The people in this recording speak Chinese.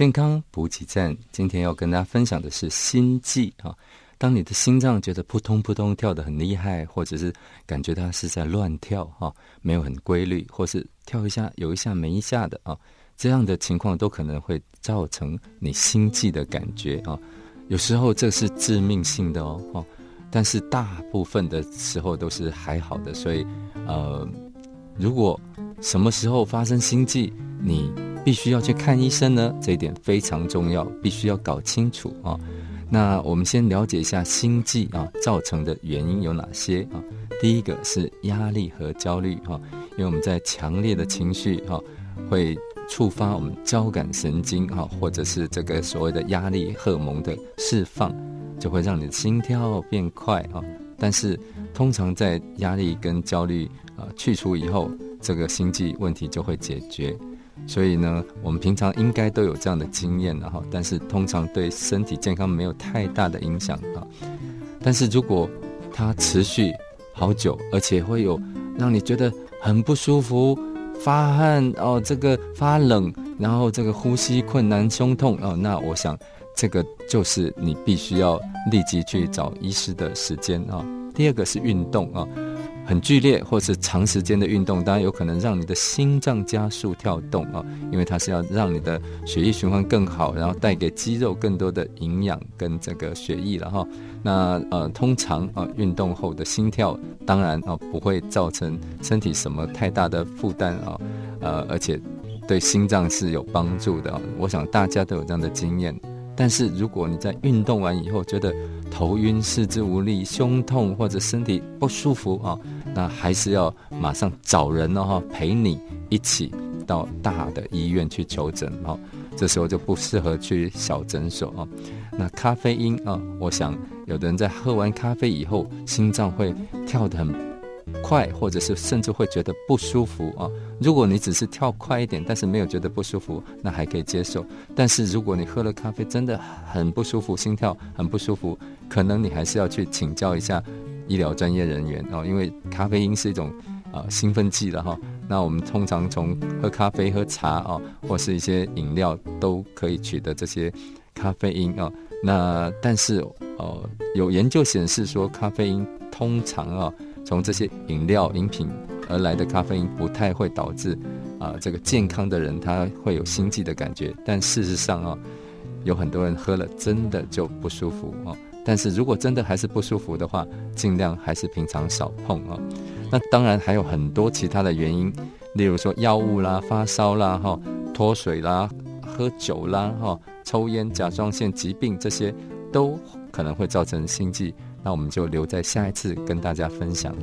健康补给站。今天要跟大家分享的是心悸啊。当你的心脏觉得扑通扑通跳得很厉害，或者是感觉它是在乱跳哈，没有很规律，或是跳一下有一下没一下的啊，这样的情况都可能会造成你心悸的感觉啊。有时候这是致命性的哦哦，但是大部分的时候都是还好的，所以呃，如果什么时候发生心悸，你必须要去看医生呢？这一点非常重要，必须要搞清楚啊。那我们先了解一下心悸啊造成的原因有哪些啊？第一个是压力和焦虑哈，因为我们在强烈的情绪哈会触发我们交感神经哈，或者是这个所谓的压力荷尔蒙的释放，就会让你的心跳变快啊。但是通常在压力跟焦虑啊去除以后，这个心悸问题就会解决。所以呢，我们平常应该都有这样的经验的哈，但是通常对身体健康没有太大的影响啊。但是如果它持续好久，而且会有让你觉得很不舒服、发汗哦，这个发冷，然后这个呼吸困难、胸痛哦，那我想这个就是你必须要立即去找医师的时间啊。第二个是运动啊。很剧烈或是长时间的运动，当然有可能让你的心脏加速跳动啊，因为它是要让你的血液循环更好，然后带给肌肉更多的营养跟这个血液了哈。那呃，通常啊，运动后的心跳当然啊不会造成身体什么太大的负担啊，呃，而且对心脏是有帮助的。我想大家都有这样的经验。但是如果你在运动完以后觉得头晕、四肢无力、胸痛或者身体不舒服啊，那还是要马上找人哦哈，陪你一起到大的医院去求诊哦。这时候就不适合去小诊所啊。那咖啡因啊，我想有的人在喝完咖啡以后，心脏会跳得很。快，或者是甚至会觉得不舒服啊。如果你只是跳快一点，但是没有觉得不舒服，那还可以接受。但是如果你喝了咖啡真的很不舒服，心跳很不舒服，可能你还是要去请教一下医疗专业人员哦。因为咖啡因是一种啊兴奋剂了哈。那我们通常从喝咖啡、喝茶啊，或是一些饮料都可以取得这些咖啡因啊。那但是哦，有研究显示说，咖啡因通常啊。从这些饮料饮品而来的咖啡因不太会导致啊，这个健康的人他会有心悸的感觉。但事实上啊，有很多人喝了真的就不舒服啊。但是如果真的还是不舒服的话，尽量还是平常少碰啊。那当然还有很多其他的原因，例如说药物啦、发烧啦、哈脱水啦、喝酒啦、哈抽烟、甲状腺疾病这些都可能会造成心悸。那我们就留在下一次跟大家分享。